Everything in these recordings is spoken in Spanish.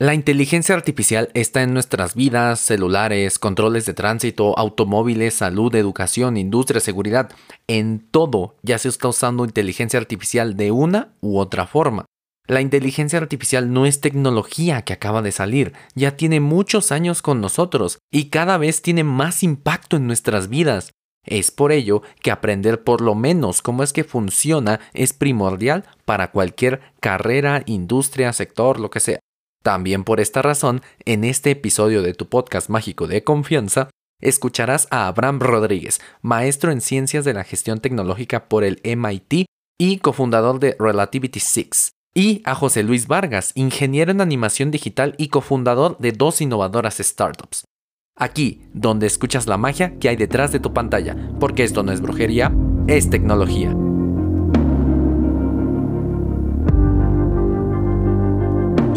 La inteligencia artificial está en nuestras vidas, celulares, controles de tránsito, automóviles, salud, educación, industria, seguridad. En todo ya se está usando inteligencia artificial de una u otra forma. La inteligencia artificial no es tecnología que acaba de salir, ya tiene muchos años con nosotros y cada vez tiene más impacto en nuestras vidas. Es por ello que aprender por lo menos cómo es que funciona es primordial para cualquier carrera, industria, sector, lo que sea. También por esta razón, en este episodio de tu podcast mágico de confianza, escucharás a Abraham Rodríguez, maestro en ciencias de la gestión tecnológica por el MIT y cofundador de Relativity 6, y a José Luis Vargas, ingeniero en animación digital y cofundador de dos innovadoras startups. Aquí, donde escuchas la magia que hay detrás de tu pantalla, porque esto no es brujería, es tecnología.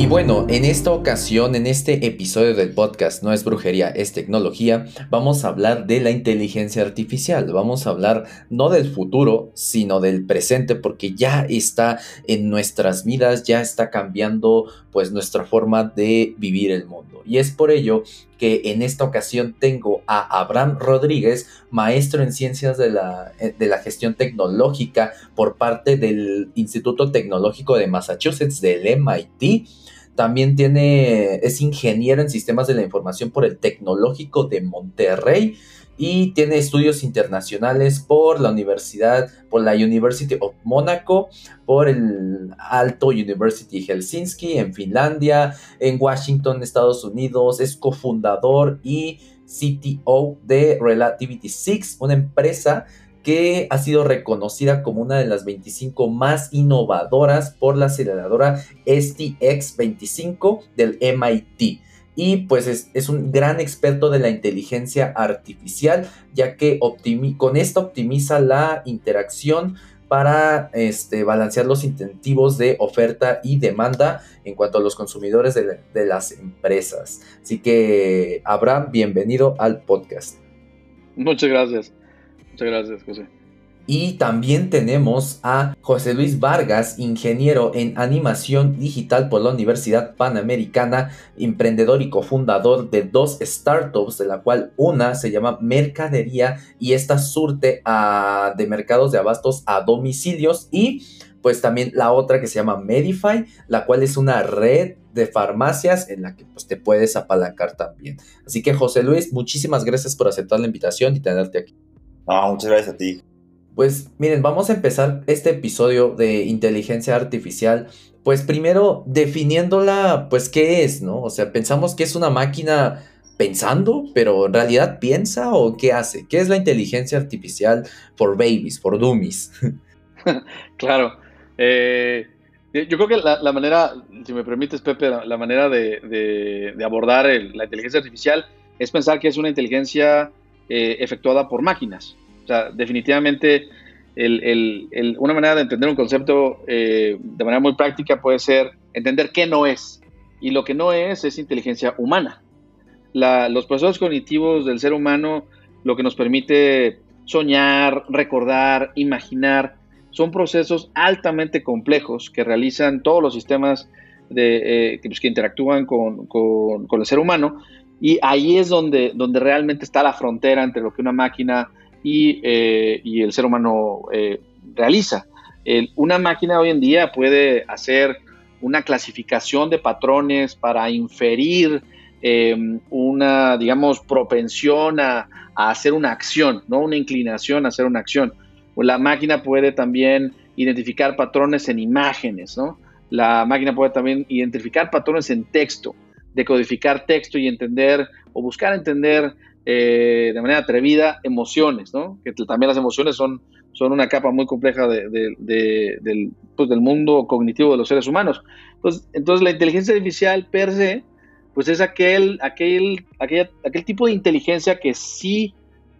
Y bueno, en esta ocasión, en este episodio del podcast No es brujería, es tecnología, vamos a hablar de la inteligencia artificial. Vamos a hablar no del futuro, sino del presente, porque ya está en nuestras vidas, ya está cambiando pues nuestra forma de vivir el mundo. Y es por ello que en esta ocasión tengo a Abraham Rodríguez, maestro en ciencias de la, eh, de la gestión tecnológica por parte del Instituto Tecnológico de Massachusetts, del MIT también tiene, es ingeniero en sistemas de la información por el Tecnológico de Monterrey y tiene estudios internacionales por la universidad, por la University of Monaco, por el Alto University Helsinki en Finlandia, en Washington, Estados Unidos, es cofundador y CTO de Relativity 6, una empresa que ha sido reconocida como una de las 25 más innovadoras por la aceleradora STX25 del MIT. Y pues es, un gran experto de la inteligencia artificial, ya que con esto optimiza la interacción para este, balancear los incentivos de oferta y demanda en cuanto a los consumidores de, de las empresas. Así que, Abraham, bienvenido al podcast. Muchas gracias. Muchas gracias, José. Y también tenemos a José Luis Vargas, ingeniero en animación digital por la Universidad Panamericana, emprendedor y cofundador de dos startups, de la cual una se llama Mercadería y esta surte a, de mercados de abastos a domicilios y pues también la otra que se llama Medify, la cual es una red de farmacias en la que pues, te puedes apalancar también. Así que José Luis, muchísimas gracias por aceptar la invitación y tenerte aquí. No, muchas gracias a ti. Pues miren, vamos a empezar este episodio de inteligencia artificial, pues primero definiéndola, pues qué es, ¿no? O sea, pensamos que es una máquina pensando, pero en realidad piensa o qué hace. ¿Qué es la inteligencia artificial for babies, for dummies? claro. Eh, yo creo que la, manera, si me permites, Pepe, la, manera de, abordar la inteligencia artificial es pensar que es una inteligencia eh, efectuada por máquinas. O sea, definitivamente una manera de entender un concepto eh, de manera muy práctica puede ser entender qué no es. Y lo que no es es inteligencia humana. los procesos cognitivos del ser humano, lo que nos permite soñar, recordar, imaginar, son procesos altamente complejos que realizan todos los sistemas eh, que, pues, que, interactúan con, el ser humano y ahí es donde, donde realmente está la frontera entre lo que una máquina y, eh, el ser humano eh, realiza. una máquina hoy en día puede hacer una clasificación de patrones para inferir em, una, digamos, propensión a, hacer una acción, ¿no? Una inclinación a hacer una acción. La máquina puede también identificar patrones en imágenes, ¿no? La máquina puede también identificar patrones en texto decodificar texto y entender o buscar entender eh, de manera atrevida emociones, ¿no? Que también las emociones son, son una capa muy compleja del, pues, del, mundo cognitivo de los seres humanos. Pues, entonces la inteligencia artificial per se, pues es aquel, aquel, aquel, aquel tipo de inteligencia que sí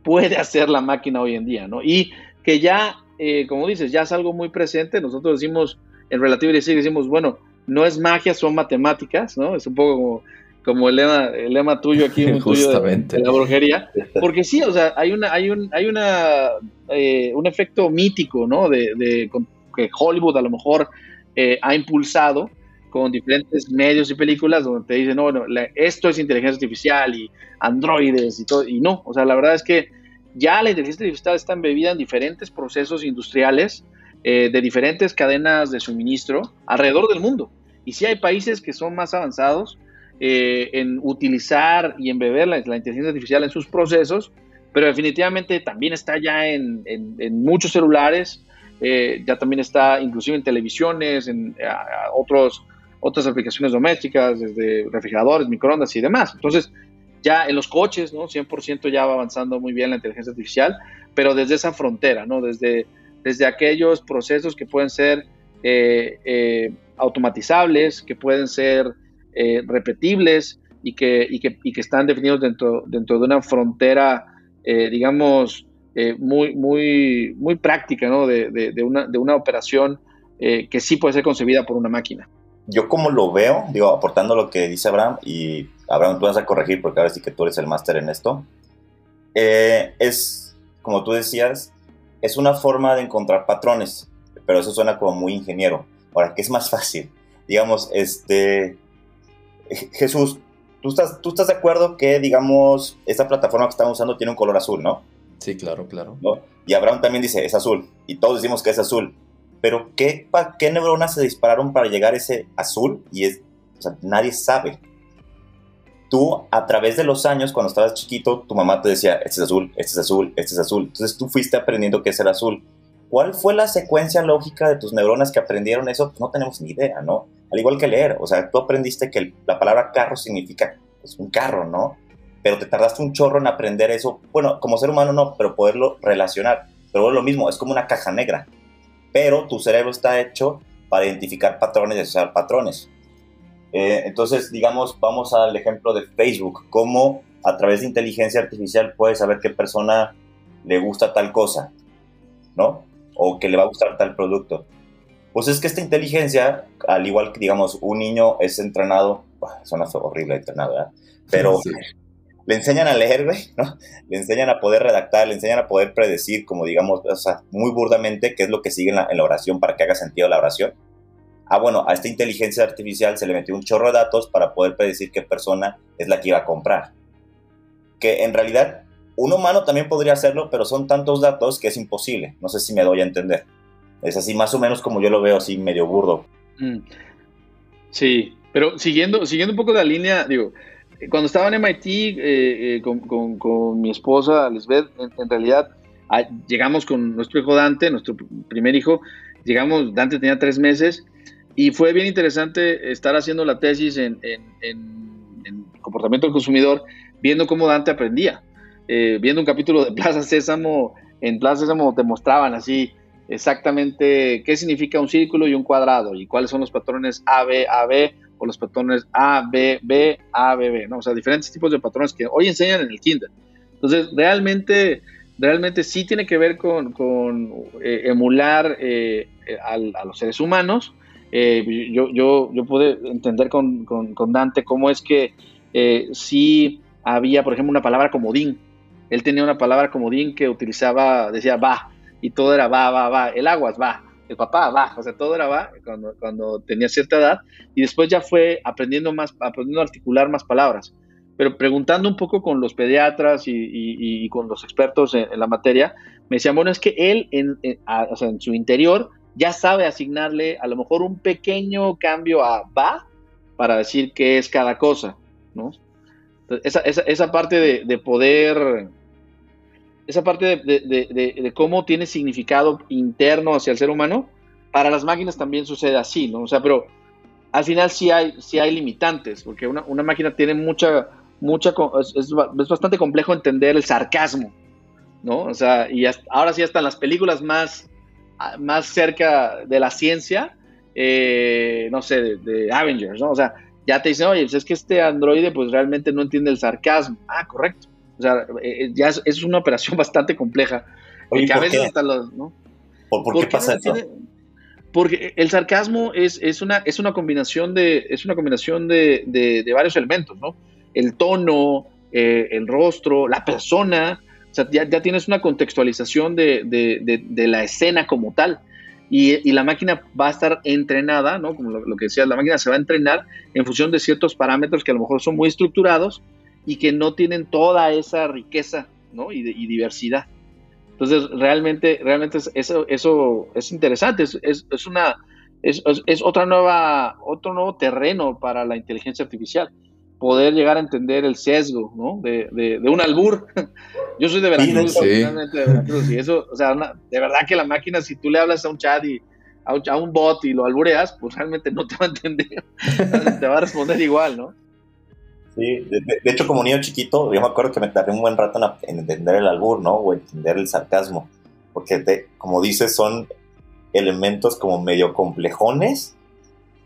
puede hacer la máquina hoy en día, ¿no? Y que ya, eh, como dices, ya es algo muy presente. Nosotros decimos, en Relativity decimos, bueno, no es magia, son matemáticas, ¿no? Es un poco como, el, lema, el lema tuyo aquí, Justamente. de, la brujería. Porque sí, o sea, hay una, hay un, hay una, eh, un efecto mítico, ¿no? De, que Hollywood a lo mejor eh, ha impulsado, con diferentes medios y películas donde te dicen, no, no esto es inteligencia artificial y androides y todo, y no, o sea, la verdad es que ya la inteligencia artificial está embebida en diferentes procesos industriales eh, de diferentes cadenas de suministro alrededor del mundo. Y sí hay países que son más avanzados eh, en utilizar y embeber la, la, inteligencia artificial en sus procesos, pero definitivamente también está ya en, en, muchos celulares, eh, ya también está inclusive en televisiones, en otros, otras aplicaciones domésticas, desde refrigeradores, microondas y demás. Entonces, ya en los coches, ¿no? 100% ya va avanzando muy bien la inteligencia artificial, pero desde esa frontera, ¿no? Desde, desde aquellos procesos que pueden ser eh, automatizables, que pueden ser eh, repetibles y que, y, que, y que, están definidos dentro, dentro de una frontera, digamos, muy, muy, muy práctica, ¿no? De, de, una, de una operación que sí puede ser concebida por una máquina. Yo como lo veo, digo, aportando lo que dice Abraham y Abraham, tú vas a corregir porque ahora sí que tú eres el máster en esto. Eh, es, como tú decías, es una forma de encontrar patrones, pero eso suena como muy ingeniero. Ahora, ¿qué es más fácil? Digamos, este, Jesús, ¿tú estás, tú estás de acuerdo que, digamos, esta plataforma que estamos usando tiene un color azul, ¿no? Sí, claro, claro. Y Abraham también dice, es azul, y todos decimos que es azul. Pero, ¿qué, ¿qué neuronas se dispararon para llegar a ese azul? Y es, o sea, nadie sabe tú a través de los años, cuando estabas chiquito, tu mamá te decía, este es azul, este es azul, este es azul. Entonces tú fuiste aprendiendo qué es el azul. ¿Cuál fue la secuencia lógica de tus neuronas que aprendieron eso? Pues no tenemos ni idea, ¿no? Al igual que leer, o sea, tú aprendiste que la palabra carro significa pues, un carro, ¿no? Pero te tardaste un chorro en aprender eso. Bueno, como ser humano no, pero poderlo relacionar. Pero es lo mismo, es como una caja negra. Pero tu cerebro está hecho para identificar patrones y asociar patrones. Eh, entonces, digamos, vamos al ejemplo de Facebook, cómo a través de inteligencia artificial puedes saber qué persona le gusta tal cosa, ¿no? O que le va a gustar tal producto. Pues es que esta inteligencia, al igual que, digamos, un niño es entrenado, suena horrible entrenado, ¿verdad? Pero le enseñan a leer, güey, ¿no? Le enseñan a poder redactar, le enseñan a poder predecir, como digamos, o sea, muy burdamente, qué es lo que sigue en la oración para que haga sentido la oración ah, bueno, a esta inteligencia artificial se le metió un chorro de datos para poder predecir qué persona es la que iba a comprar. Que en realidad un humano también podría hacerlo, pero son tantos datos que es imposible. No sé si me doy a entender. Es así más o menos como yo lo veo, así medio burdo. Mm. Sí, pero siguiendo, siguiendo un poco la línea, digo, cuando estaba en MIT eh, eh, con, mi esposa Lisbeth, en, realidad ah, llegamos con nuestro hijo Dante, nuestro primer hijo, llegamos, Dante tenía tres meses y fue bien interesante estar haciendo la tesis en, comportamiento del consumidor, viendo cómo Dante aprendía. Eh, viendo un capítulo de Plaza Sésamo, en Plaza Sésamo te mostraban así exactamente qué significa un círculo y un cuadrado y cuáles son los patrones A, B, A, B o los patrones A, B, B, A, B, B, ¿no? O sea, diferentes tipos de patrones que hoy enseñan en el kinder. Entonces, realmente, realmente sí tiene que ver con, eh, emular eh, a los seres humanos, yo, yo, yo pude entender con, con, Dante cómo es que sí había, por ejemplo, una palabra comodín. Él tenía una palabra comodín que utilizaba, decía va, y todo era va, va, va. El aguas va, el papá va, o sea, todo era va cuando, cuando tenía cierta edad. Y después ya fue aprendiendo más, aprendiendo a articular más palabras. Pero preguntando un poco con los pediatras y, y, con los expertos en, la materia, me decían, bueno, es que él en, o sea, en su interior ya sabe asignarle a lo mejor un pequeño cambio a va para decir qué es cada cosa, ¿no? Esa, esa, esa parte de, poder, esa parte de, cómo tiene significado interno hacia el ser humano, para las máquinas también sucede así, ¿no? O sea, pero al final sí hay, sí hay limitantes, porque una, máquina tiene mucha, mucha, es, bastante complejo entender el sarcasmo, ¿no? O sea, y ahora sí hasta las películas más más cerca de la ciencia, eh, no sé, de, Avengers, ¿no? O sea, ya te dicen, oye, pues es que este androide pues realmente no entiende el sarcasmo. Ah, correcto. O sea, eh, eh, ya es, una operación bastante compleja. Oye, a veces hasta los, ¿no? ¿Por, qué, pasa eso? porque el sarcasmo es, es, una, es una combinación de, es una combinación de, de, varios elementos, ¿no? El tono, el rostro, la persona, o sea, ya, tienes una contextualización de, la escena como tal. y, la máquina va a estar entrenada, ¿no? Como lo, que decías, la máquina se va a entrenar en función de ciertos parámetros que a lo mejor son muy estructurados y que no tienen toda esa riqueza, ¿no? Y, diversidad. Entonces, realmente, realmente eso, eso es interesante, es, es, una, es, es, otra nueva, otro nuevo terreno para la inteligencia artificial poder llegar a entender el sesgo, ¿no? De, de, de un albur. Yo soy de Veracruz, sí. de Veracruz, y eso, o sea, de verdad que la máquina, si tú le hablas a un chat y a un, bot y lo albureas, pues realmente no te va a entender, te va a responder igual, ¿no? Sí, de, hecho, como niño chiquito, yo me acuerdo que me tardé un buen rato en, entender el albur, ¿no? O entender el sarcasmo, porque, como dices, son elementos como medio complejones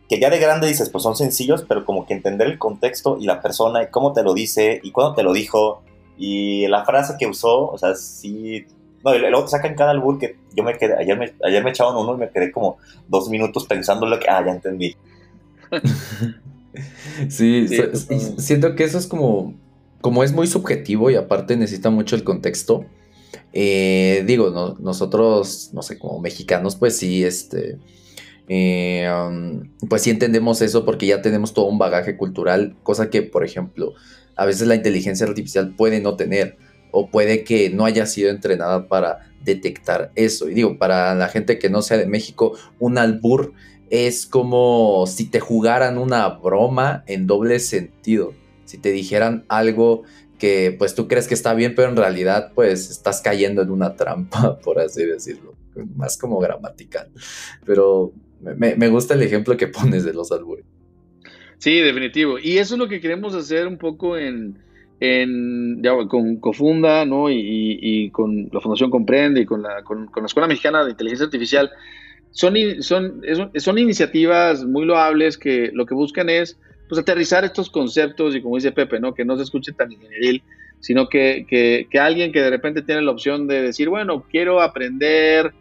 que ya de grande dices, pues son sencillos, pero como que entender el contexto y la persona y cómo te lo dice y cuándo te lo dijo y la frase que usó, o sea, sí... No, y luego te sacan cada albur que yo me quedé, ayer me, ayer me echaban uno y me quedé como dos minutos pensando lo que, ah, ya entendí. sí, siento que eso es como, como es muy subjetivo y aparte necesita mucho el contexto. Eh, digo, no, nosotros, no sé, como mexicanos, pues sí, este eh, um, pues sí entendemos eso porque ya tenemos todo un bagaje cultural, cosa que, por ejemplo, a veces la inteligencia artificial puede no tener o puede que no haya sido entrenada para detectar eso. Y digo, para la gente que no sea de México, un albur es como si te jugaran una broma en doble sentido. Si te dijeran algo que pues tú crees que está bien, pero en realidad pues estás cayendo en una trampa, por así decirlo. Más como gramatical. Pero me, gusta el ejemplo que pones de los albures. Sí, definitivo. Y eso es lo que queremos hacer un poco en, con Cofunda, ¿no? Y, con la Fundación Comprende y con la, con, la Escuela Mexicana de Inteligencia Artificial. Son, son, son iniciativas muy loables que lo que buscan es pues, aterrizar estos conceptos y como dice Pepe, ¿no? Que no se escuche tan ingenieril, sino que, que, que alguien que de repente tiene la opción de decir, bueno, quiero aprender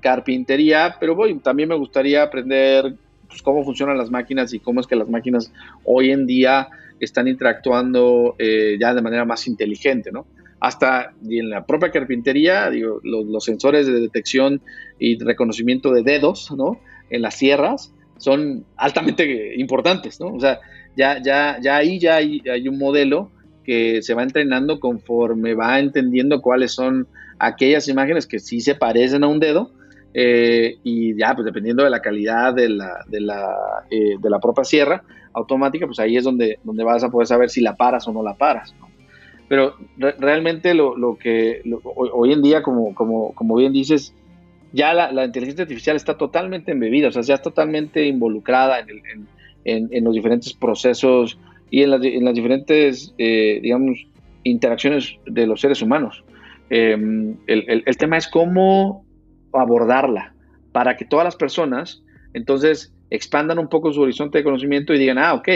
carpintería, pero voy, también me gustaría aprender pues, cómo funcionan las máquinas y cómo es que las máquinas hoy en día están interactuando eh, ya de manera más inteligente, ¿no? Hasta en la propia carpintería, digo, los, sensores de detección y reconocimiento de dedos, ¿no? En las sierras son altamente importantes, ¿no? O sea, ya, ya, ya ahí ya hay, hay un modelo que se va entrenando conforme va entendiendo cuáles son aquellas imágenes que sí se parecen a un dedo eh, y ya, pues dependiendo de la calidad de la, de la, eh, de la propia sierra automática, pues ahí es donde, donde vas a poder saber si la paras o no la paras. Pero realmente lo, lo que hoy en día, como, como, como bien dices, ya la, inteligencia artificial está totalmente embebida, o sea, ya está totalmente involucrada en, en, en, los diferentes procesos y en las, las diferentes, eh, digamos, interacciones de los seres humanos. el, el, el tema es cómo abordarla para que todas las personas entonces expandan un poco su horizonte de conocimiento y digan, ah, ok,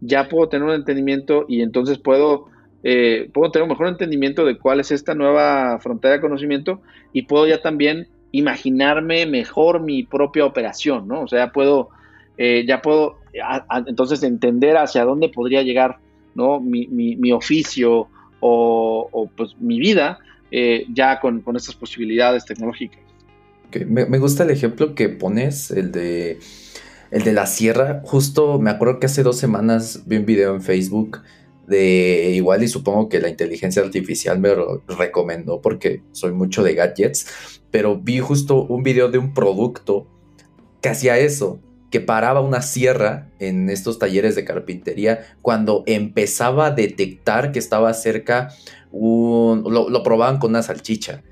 ya puedo tener un entendimiento y entonces puedo, eh, puedo tener un mejor entendimiento de cuál es esta nueva frontera de conocimiento y puedo ya también imaginarme mejor mi propia operación, ¿no? O sea, puedo, eh, ya puedo entonces entender hacia dónde podría llegar, ¿no? Mi, mi, oficio o, pues mi vida eh, ya con, con estas posibilidades tecnológicas. Me, gusta el ejemplo que pones, el de, el de la sierra. Justo me acuerdo que hace dos semanas vi un video en Facebook de igual y supongo que la inteligencia artificial me lo recomendó porque soy mucho de gadgets, pero vi justo un video de un producto que hacía eso, que paraba una sierra en estos talleres de carpintería cuando empezaba a detectar que estaba cerca un... lo, probaban con una salchicha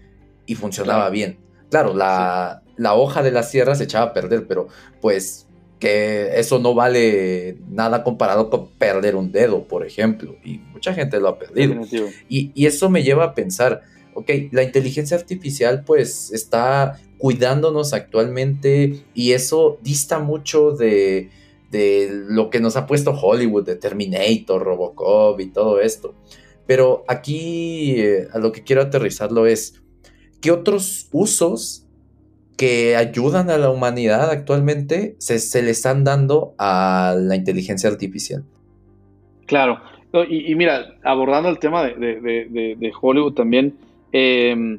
y funcionaba bien. Claro, la, hoja de la sierra se echaba a perder, pero pues que eso no vale nada comparado con perder un dedo, por ejemplo, y mucha gente lo ha perdido. Y, y, eso me lleva a pensar, ok, la inteligencia artificial pues está cuidándonos actualmente y eso dista mucho de, de lo que nos ha puesto Hollywood, de Terminator, Robocop y todo esto. Pero aquí eh, a lo que quiero aterrizarlo es, ¿qué otros usos que ayudan a la humanidad actualmente se, le están dando a la inteligencia artificial? Claro, y, mira, abordando el tema de, Hollywood también, em,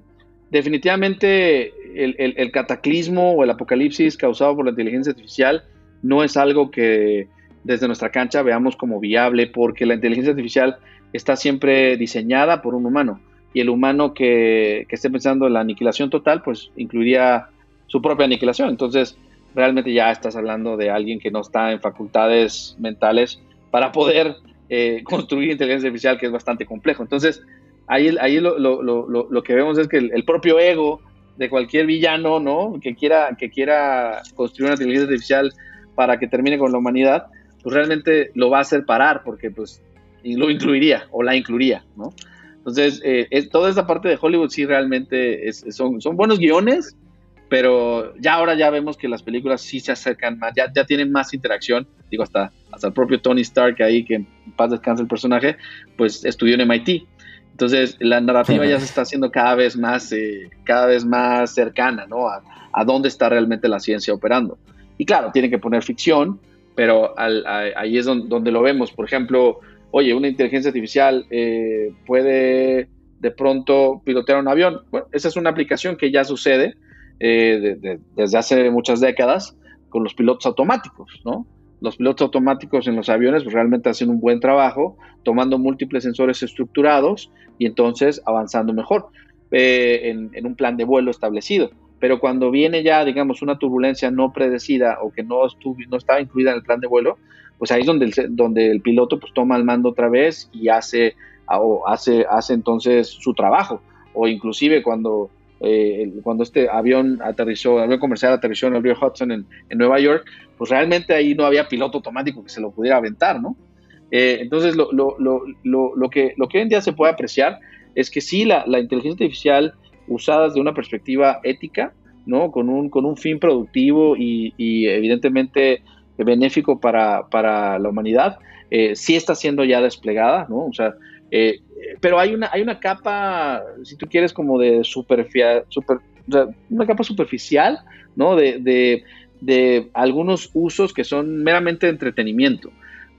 definitivamente el, cataclismo o el apocalipsis causado por la inteligencia artificial no es algo que desde nuestra cancha veamos como viable porque la inteligencia artificial está siempre diseñada por un humano y el humano que, que esté pensando en la aniquilación total pues incluiría su propia aniquilación. Entonces realmente ya estás hablando de alguien que no está en facultades mentales para poder eh, construir inteligencia artificial que es bastante complejo. Entonces ahí, ahí lo, lo, lo, lo que vemos es que el, propio ego de cualquier villano, ¿no? Que quiera, que quiera construir una inteligencia artificial para que termine con la humanidad, pues realmente lo va a hacer parar, porque pues lo incluiría o la incluiría, ¿no? Entonces, eh, toda esta parte de Hollywood sí realmente son, son buenos guiones, pero ya ahora ya vemos que las películas sí se acercan más, ya, ya tienen más interacción, digo, hasta, hasta el propio Tony Stark ahí, que en paz descansa el personaje, pues estudió en MIT, entonces, la narrativa ya se está haciendo cada vez más, eh, cada vez más cercana, ¿no? A, dónde está realmente la ciencia operando. Y claro, tiene que poner ficción, pero ahí es donde, lo vemos. Por ejemplo, oye, una inteligencia artificial eh, puede de pronto pilotear un avión. Bueno, esa es una aplicación que ya sucede eh, desde hace muchas décadas con los pilotos automáticos, ¿no? los pilotos automáticos en los aviones pues, realmente hacen un buen trabajo tomando múltiples sensores estructurados y entonces avanzando mejor eh, en, un plan de vuelo establecido. Pero cuando viene ya, digamos, una turbulencia no predecida o que no, no estaba incluida en el plan de vuelo, pues ahí es donde el, donde el piloto pues, toma el mando otra vez y hace, o hace, hace entonces su trabajo. O inclusive cuando eh, cuando este avión aterrizó, el avión comercial aterrizó en el río Hudson en, Nueva York, pues realmente ahí no había piloto automático que se lo pudiera aventar, ¿no? Eh, entonces, lo, que, lo que hoy en día se puede apreciar es que sí, la, inteligencia artificial usada desde una perspectiva ética, ¿no? Con un, con un fin productivo y, evidentemente benéfico para, para la humanidad, eh, sí está siendo ya desplegada, ¿no? O sea, eh, pero hay una, hay una capa, si tú quieres, como de superficial, super, una capa superficial, ¿no? De, algunos usos que son meramente de entretenimiento.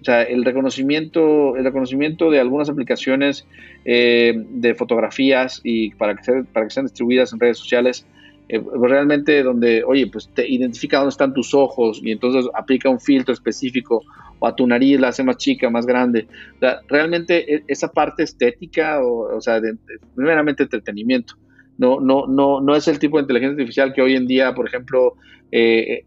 O sea, el reconocimiento, el reconocimiento de algunas aplicaciones eh, de fotografías y para que, para que sean distribuidas en redes sociales, eh, realmente donde, oye, pues te identifica dónde están tus ojos y entonces aplica un filtro específico o a tu nariz la hace más chica, más grande. realmente e, esa parte estética, o, sea, de, meramente entretenimiento. No, no, no, no es el tipo de inteligencia artificial que hoy en día, por ejemplo, eh,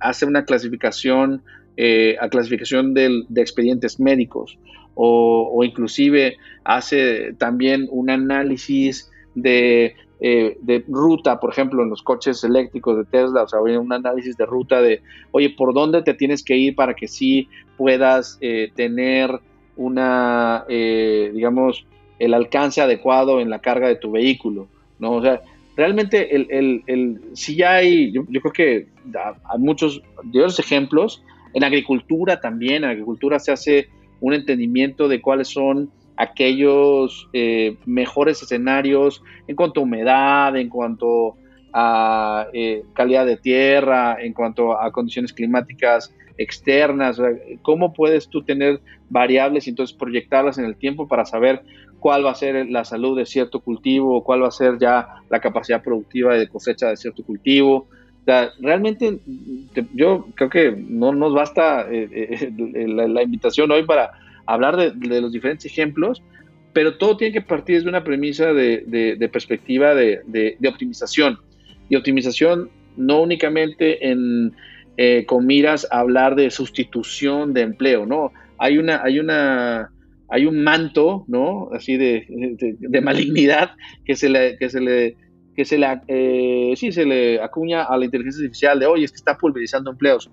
hace una clasificación, eh, a clasificación de expedientes médicos o, o inclusive hace también un análisis de eh, de ruta, por ejemplo, en los coches eléctricos de Tesla, o sea, un análisis de ruta de, oye, ¿por dónde te tienes que ir para que sí puedas eh, tener una, eh, digamos, el alcance adecuado en la carga de tu vehículo? ¿no? O sea, realmente el, el, el si ya hay, yo, creo que hay muchos, diversos ejemplos, en agricultura también, en agricultura se hace un entendimiento de cuáles son aquellos eh, mejores escenarios en cuanto a humedad, en cuanto a eh, calidad de tierra, en cuanto a condiciones climáticas externas, cómo puedes tú tener variables y entonces proyectarlas en el tiempo para saber cuál va a ser la salud de cierto cultivo, cuál va a ser ya la capacidad productiva de cosecha de cierto cultivo. realmente yo creo que no nos basta eh, la invitación hoy para hablar de, los diferentes ejemplos, pero todo tiene que partir desde una premisa de, perspectiva de, optimización. Y optimización no únicamente en, eh, con miras a hablar de sustitución de empleo, ¿no? Hay una, hay una, hay un manto, ¿no? Así de, malignidad que se le, que se le, que eh, se le acuña a la inteligencia artificial de, oye, es que está pulverizando empleos.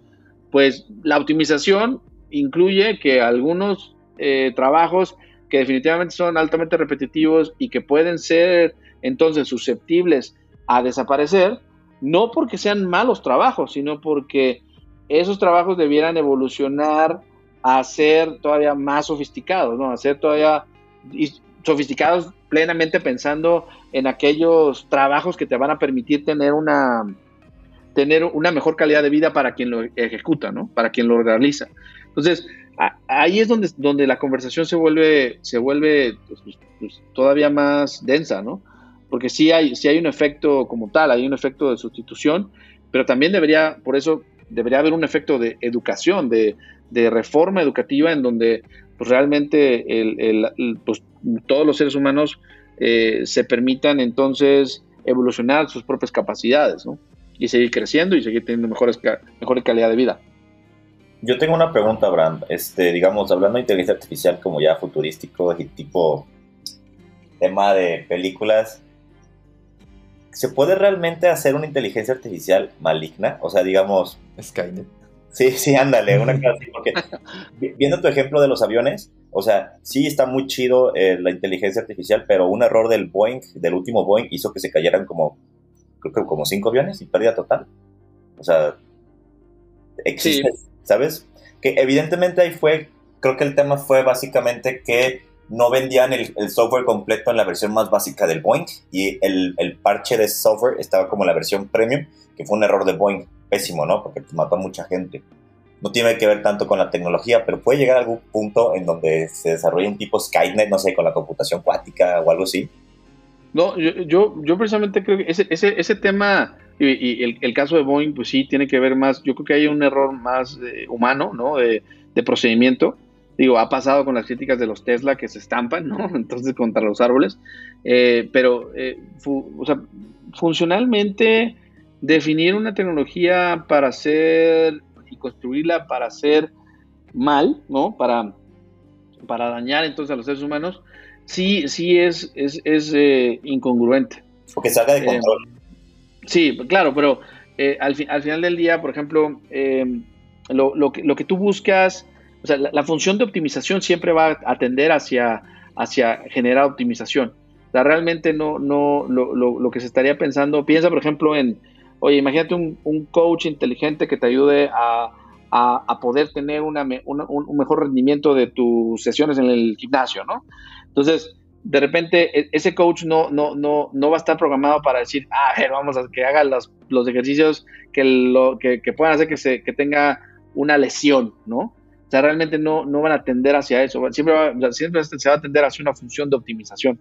Pues la optimización incluye que algunos eh, trabajos que definitivamente son altamente repetitivos y que pueden ser entonces susceptibles a desaparecer, no porque sean malos trabajos, sino porque esos trabajos debieran evolucionar a ser todavía más sofisticados, ¿no? A ser todavía sofisticados plenamente pensando en aquellos trabajos que te van a permitir tener una tener una mejor calidad de vida para quien lo ejecuta, ¿no? Para quien lo realiza. Entonces, ahí es donde, donde la conversación se vuelve, se vuelve pues, pues, pues, todavía más densa, ¿no? porque sí hay, sí hay un efecto como tal, hay un efecto de sustitución, pero también debería, por eso, debería haber un efecto de educación, de, reforma educativa en donde pues, realmente pues, todos los seres humanos eh, se permitan entonces evolucionar sus propias capacidades, ¿no? Y seguir creciendo y seguir teniendo mejores, mejor calidad de vida. Yo tengo una pregunta, Abraham. Este, digamos, hablando de inteligencia artificial como ya futurístico y tipo tema de películas, ¿se puede realmente hacer una inteligencia artificial maligna? O sea, digamos... Skynet. Sí, sí, ándale, una cosa así, porque viendo tu ejemplo de los aviones, o sea, sí está muy chido eh, la inteligencia artificial, pero un error del Boeing, del último Boeing, hizo que se cayeran como, creo que como cinco aviones y pérdida total. O sea, existe, ¿sabes? Que evidentemente ahí fue, creo que el tema fue básicamente que no vendían el, software completo en la versión más básica del Boeing y el, parche de software estaba como la versión premium, que fue un error de Boeing pésimo, ¿no? Porque mató a mucha gente no tiene que ver tanto con la tecnología, pero puede llegar a algún punto en donde se desarrolle un tipo Skynet, no sé, con la computación cuántica o algo así. No, yo, yo, precisamente creo que ese, ese, ese tema y, el, caso de Boeing, pues sí, tiene que ver más, yo creo que hay un error más eh, humano, ¿no? De, procedimiento. Digo, ha pasado con las críticas de los Tesla que se estampan, ¿no? Entonces contra los árboles. Eh, pero, eh, o sea, funcionalmente, definir una tecnología para ser y construirla para hacer mal, ¿no? Para, para dañar entonces a los seres humanos, sí, sí es, es, es eh, incongruente. Porque salga de eh, control. Sí, claro, pero eh, al, al, final del día, por ejemplo, lo, lo, que, lo, que, tú buscas, o sea, la, función de optimización siempre va a atender hacia, hacia generar optimización. O sea, realmente no, no, lo, lo, que se estaría pensando, piensa por ejemplo en, Oye, imagínate un, coach inteligente que te ayude a, poder tener una, un, mejor rendimiento de tus sesiones en el gimnasio, ¿no? Entonces, de repente, e, ese coach no, no, no, no va a estar programado para decir, ah, a ver, vamos a que haga los, los ejercicios que, lo, que, puedan hacer que, se, que tenga una lesión, ¿no? O sea, realmente no, no van a tender hacia eso. Siempre, siempre se va a atender hacia una función de optimización.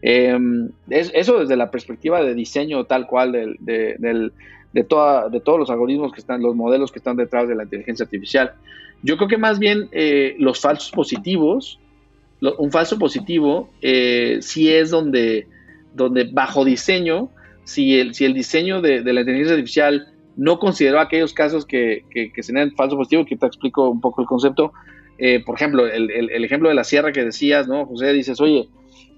Em, eso desde la perspectiva de diseño tal cual de, de, de, toda, de todos los algoritmos que están, los modelos que están detrás de la inteligencia artificial. Yo creo que más bien eh, los falsos positivos, un falso positivo eh, sí es donde, donde bajo diseño, si el, si el diseño de, la inteligencia artificial no consideró aquellos casos que, que, que falso positivo, que te explico un poco el concepto. Eh, por ejemplo, el, el, el, ejemplo de la sierra que decías, ¿no? José, dices, oye,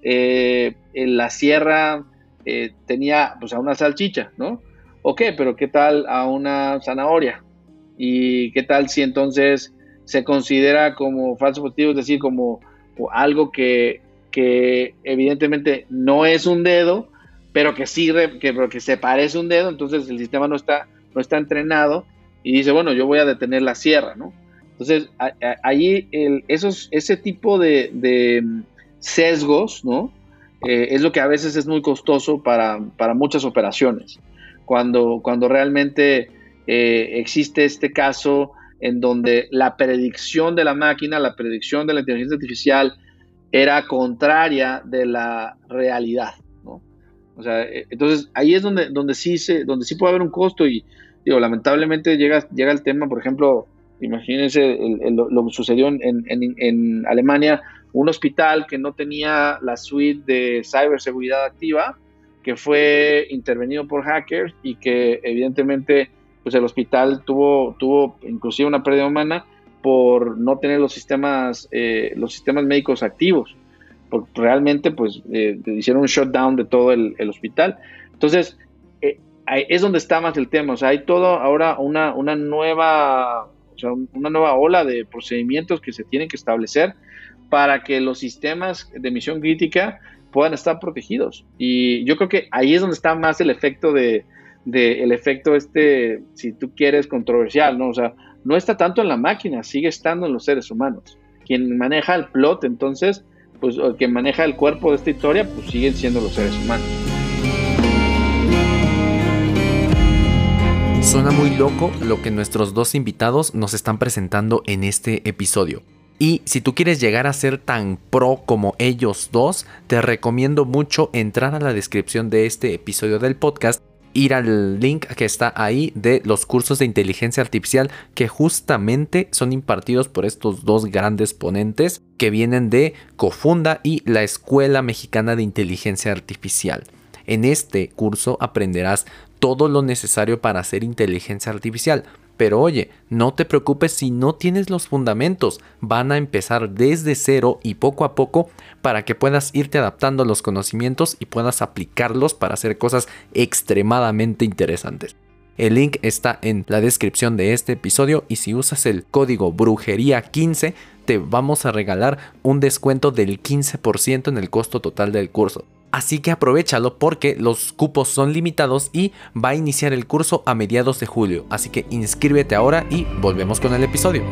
eh, en la sierra eh, tenía pues a una salchicha, ¿no? Ok, pero ¿qué tal a una zanahoria? ¿Y qué tal si entonces se considera como falso positivo, es decir, como algo que, que evidentemente no es un dedo, pero que sí que, que se parece un dedo, entonces el sistema no está, no está entrenado y dice, bueno, yo voy a detener la sierra, ¿no? Entonces, ahí esos, ese tipo de, sesgos, ¿no? Eh, es lo que a veces es muy costoso para, muchas operaciones. Cuando, cuando realmente eh, existe este caso en donde la predicción de la máquina, la predicción de la inteligencia artificial era contraria de la realidad, ¿no? O sea, eh, entonces ahí es donde, donde, sí, se, donde sí puede haber un costo y, digo, lamentablemente llega, llega el tema, por ejemplo, imagínense lo que sucedió en, en, en Alemania un hospital que no tenía la suite de ciberseguridad activa, que fue intervenido por hackers y que evidentemente pues el hospital tuvo, tuvo inclusive una pérdida humana por no tener los sistemas, eh, los sistemas médicos activos. Porque realmente pues eh, hicieron un shutdown de todo el, hospital. Entonces, eh, es donde está más el tema. O sea, hay todo ahora una, una nueva, una nueva ola de procedimientos que se tienen que establecer para que los sistemas de emisión crítica puedan estar protegidos. Y yo creo que ahí es donde está más el efecto de, el efecto este, si tú quieres, controversial, ¿no? O sea, no está tanto en la máquina, sigue estando en los seres humanos. Quien maneja el plot, entonces, pues, el que maneja el cuerpo de esta historia, pues siguen siendo los seres humanos. Suena muy loco lo que nuestros dos invitados nos están presentando en este episodio. Y si tú quieres llegar a ser tan pro como ellos dos, te recomiendo mucho entrar a la descripción de este episodio del podcast ir al link que está ahí de los cursos de inteligencia artificial que justamente son impartidos por estos dos grandes ponentes que vienen de Cofunda y la Escuela Mexicana de Inteligencia Artificial. En este curso aprenderás todo lo necesario para hacer inteligencia artificial, pero oye, no te preocupes si no tienes los fundamentos, van a empezar desde cero y poco a poco para que puedas irte adaptando a los conocimientos y puedas aplicarlos para hacer cosas extremadamente interesantes. El link está en la descripción de este episodio y si usas el código brujería15 te vamos a regalar un descuento del 15% en el costo total del curso. Así que aprovechalo porque los cupos son limitados y va a iniciar el curso a mediados de julio. Así que inscríbete ahora y volvemos con el episodio.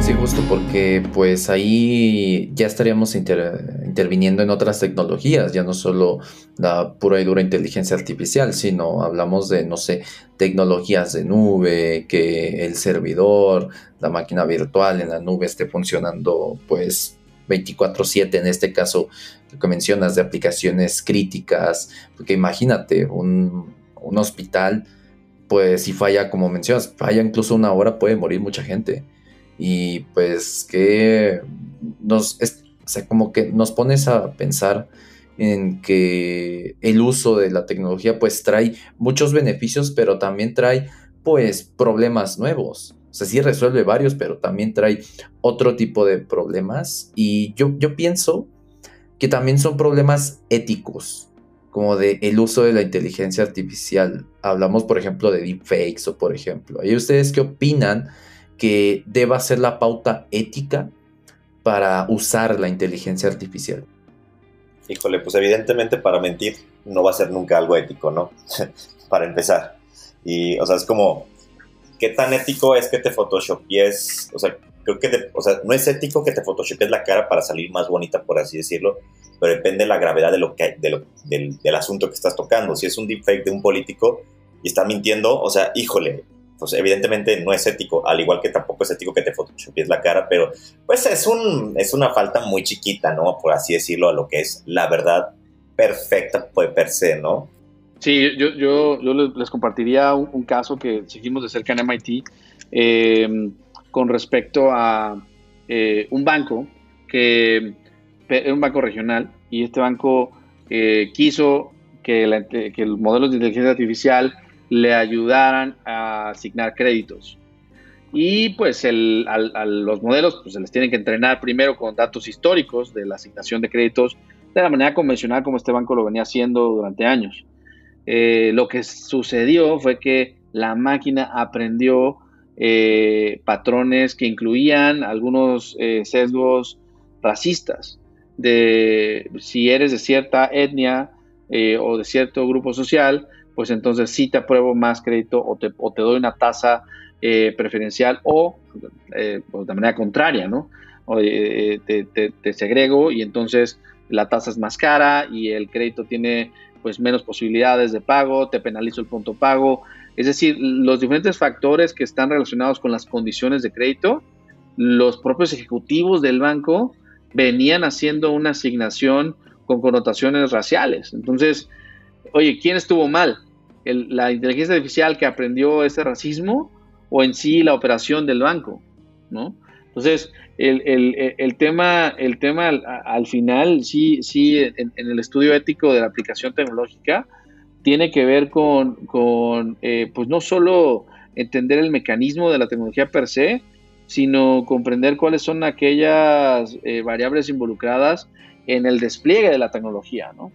Sí, justo porque pues ahí ya estaríamos interviniendo en otras tecnologías, ya no solo la pura y dura inteligencia artificial, sino hablamos de, no sé, tecnologías de nube, que el servidor, la máquina virtual en la nube esté funcionando pues 24/7 en este caso que mencionas de aplicaciones críticas, porque imagínate un, hospital, pues si falla como mencionas, falla incluso una hora puede morir mucha gente y pues que nos, como que nos pones a pensar en que el uso de la tecnología pues trae muchos beneficios, pero también trae pues problemas nuevos. O sea, sí resuelve varios, pero también trae otro tipo de problemas. Y yo, yo pienso que también son problemas éticos, como de el uso de la inteligencia artificial. Hablamos, por ejemplo, de deepfakes o, por ejemplo. ¿Y ustedes qué opinan que deba ser la pauta ética para usar la inteligencia artificial? Híjole, pues evidentemente para mentir no va a ser nunca algo ético, ¿no? para empezar. Y, o sea, es como, ¿qué tan ético es que te photoshopies? O sea, creo que, o sea, no es ético que te photoshopies la cara para salir más bonita, por así decirlo, pero depende de la gravedad de lo que, de del, del, asunto que estás tocando. Si es un deepfake de un político y está mintiendo, o sea, híjole, pues evidentemente no es ético, al igual que tampoco es ético que te photoshopies la cara, pero pues es, un, es una falta muy chiquita, ¿no? Por así decirlo, a lo que es la verdad perfecta pues, per se, ¿no? Sí, yo, yo, les compartiría un, caso que seguimos de cerca en MIT eh, con respecto a eh, un banco que era un banco regional y este banco eh, quiso que, los modelos de inteligencia artificial le ayudaran a asignar créditos. Y pues el, a, los modelos pues, se les tienen que entrenar primero con datos históricos de la asignación de créditos de la manera convencional como este banco lo venía haciendo durante años. Eh, lo que sucedió fue que la máquina aprendió eh, patrones que incluían algunos eh, sesgos racistas, de si eres de cierta etnia o de cierto grupo social, pues entonces sí te apruebo más crédito o te, doy una tasa preferencial o pues de manera contraria, ¿no? te segrego y entonces la tasa es más cara y el crédito tiene pues menos posibilidades de pago, te penalizo el punto pago. Es decir, los diferentes factores que están relacionados con las condiciones de crédito, los propios ejecutivos del banco venían haciendo una asignación con connotaciones raciales. Entonces, oye, ¿quién estuvo mal? ¿La inteligencia artificial que aprendió ese racismo o en sí la operación del banco? ¿no? Entonces, el, tema, el tema al, final, sí, sí, en, el estudio ético de la aplicación tecnológica, tiene que ver con, eh, pues no solo entender el mecanismo de la tecnología per se, sino comprender cuáles son aquellas eh, variables involucradas en el despliegue de la tecnología, ¿no?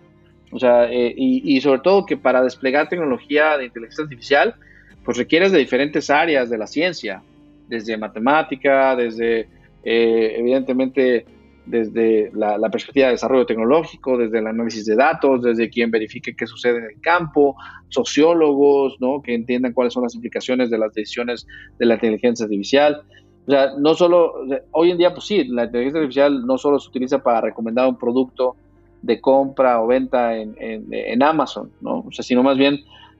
O sea, eh, y, y, sobre todo que para desplegar tecnología de inteligencia artificial, pues requieres de diferentes áreas de la ciencia, desde matemática, desde eh, evidentemente desde la, perspectiva de desarrollo tecnológico, desde el análisis de datos, desde quien verifique qué sucede en el campo, sociólogos, ¿no? que entiendan cuáles son las implicaciones de las decisiones de la inteligencia artificial. O sea, no solo, hoy en día, pues sí, la inteligencia artificial no solo se utiliza para recomendar un producto de compra o venta en, en, Amazon, ¿no? O sea, sino más bien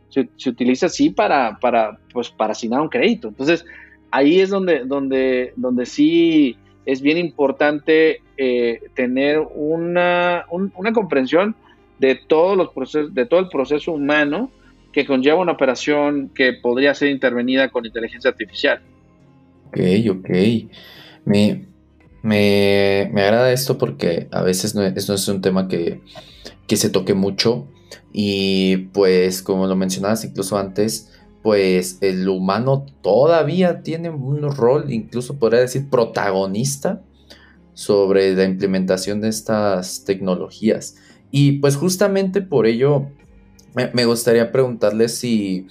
se, se utiliza sí para, para, pues, para asignar un crédito. Entonces, ahí es donde, donde, donde sí es bien importante eh, tener una, una comprensión de todos los procesos, de todo el proceso humano que conlleva una operación que podría ser intervenida con inteligencia artificial. Ok, ok. Me, me, agrada esto porque a veces no, esto es un tema que, que se toque mucho y pues como lo mencionabas incluso antes, pues el humano todavía tiene un rol, incluso podría decir protagonista, sobre la implementación de estas tecnologías. Y pues justamente por ello me, gustaría preguntarle si,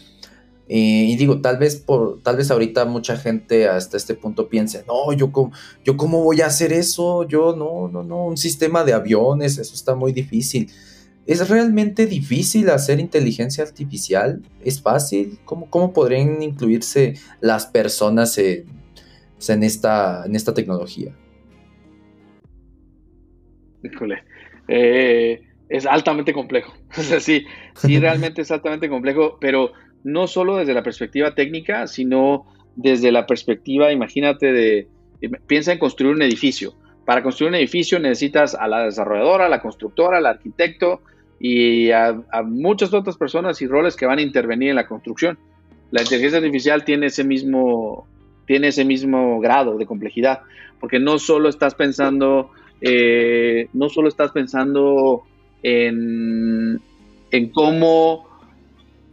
eh, y digo, tal vez, por, tal vez ahorita mucha gente hasta este punto piense, no, yo, yo cómo voy a hacer eso, yo no, no, no, un sistema de aviones, eso está muy difícil. ¿Es realmente difícil hacer inteligencia artificial? ¿Es fácil? ¿Cómo, cómo podrían incluirse las personas en, esta, tecnología? Híjole. Eh, es altamente complejo. sí, sí, realmente es altamente complejo, pero no solo desde la perspectiva técnica, sino desde la perspectiva, imagínate, de, piensa en construir un edificio. Para construir un edificio necesitas a la desarrolladora, a la constructora, al arquitecto y a, muchas otras personas y roles que van a intervenir en la construcción. La inteligencia artificial tiene ese mismo, tiene ese mismo grado de complejidad, porque no solo estás pensando, eh, no solo estás pensando en, cómo,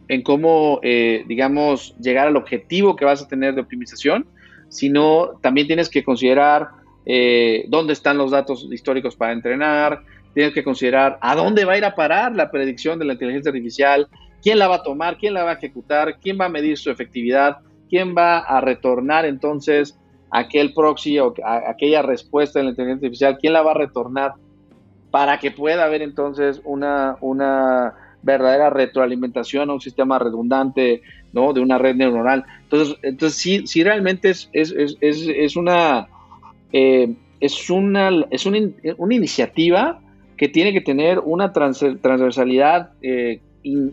en cómo eh, digamos, llegar al objetivo que vas a tener de optimización, sino también tienes que considerar eh, dónde están los datos históricos para entrenar, tienes que considerar a dónde va a ir a parar la predicción de la inteligencia artificial, quién la va a tomar, quién la va a ejecutar, quién va a medir su efectividad, quién va a retornar entonces aquel proxy o aquella respuesta de la inteligencia artificial, quién la va a retornar para que pueda haber entonces una, una verdadera retroalimentación a un sistema redundante, ¿no? De una red neuronal. Entonces, entonces sí, sí realmente es, es, es, es una, eh, es una, es una, una, iniciativa que tiene que tener una transversalidad eh,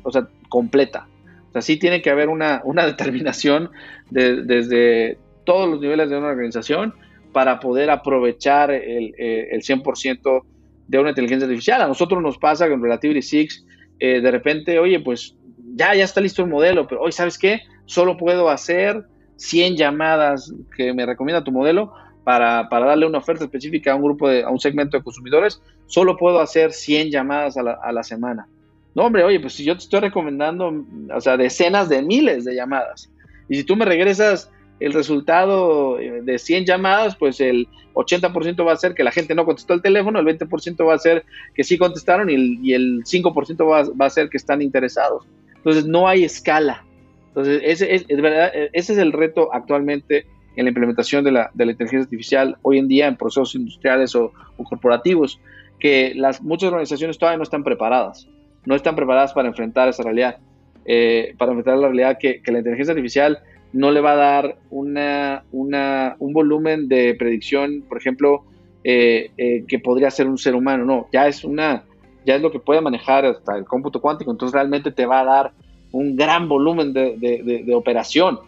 o sea, completa. O sea, sí tiene que haber una, una determinación desde todos los niveles de una organización para poder aprovechar el, eh, el 100% de una inteligencia artificial. A nosotros nos pasa con Relativity 6, eh, de repente, oye, pues ya, ya está listo el modelo, pero hoy, ¿sabes qué? Solo puedo hacer 100 llamadas que me recomienda tu modelo para, darle una oferta específica a un grupo, de, a un segmento de consumidores. Solo puedo hacer 100 llamadas a la, a la semana. No, hombre, oye, pues si yo te estoy recomendando, o sea, decenas de miles de llamadas. Y si tú me regresas el resultado eh, de 100 llamadas, pues el 80% va a ser que la gente no contestó el teléfono, el 20% va a ser que sí contestaron y el, 5% va, va, a ser que están interesados. Entonces no hay escala. Entonces ese es, verdad, ese es el reto actualmente en la implementación de la, de la, inteligencia artificial hoy en día en procesos industriales o, corporativos, que las, muchas organizaciones todavía no están preparadas, no están preparadas para enfrentar esa realidad, eh, para enfrentar la realidad que, la inteligencia artificial no le va a dar una, un volumen de predicción, por ejemplo, eh, eh, que podría ser un ser humano. No, ya es una, ya es lo que puede manejar hasta el cómputo cuántico. Entonces realmente te va a dar un gran volumen de, operación.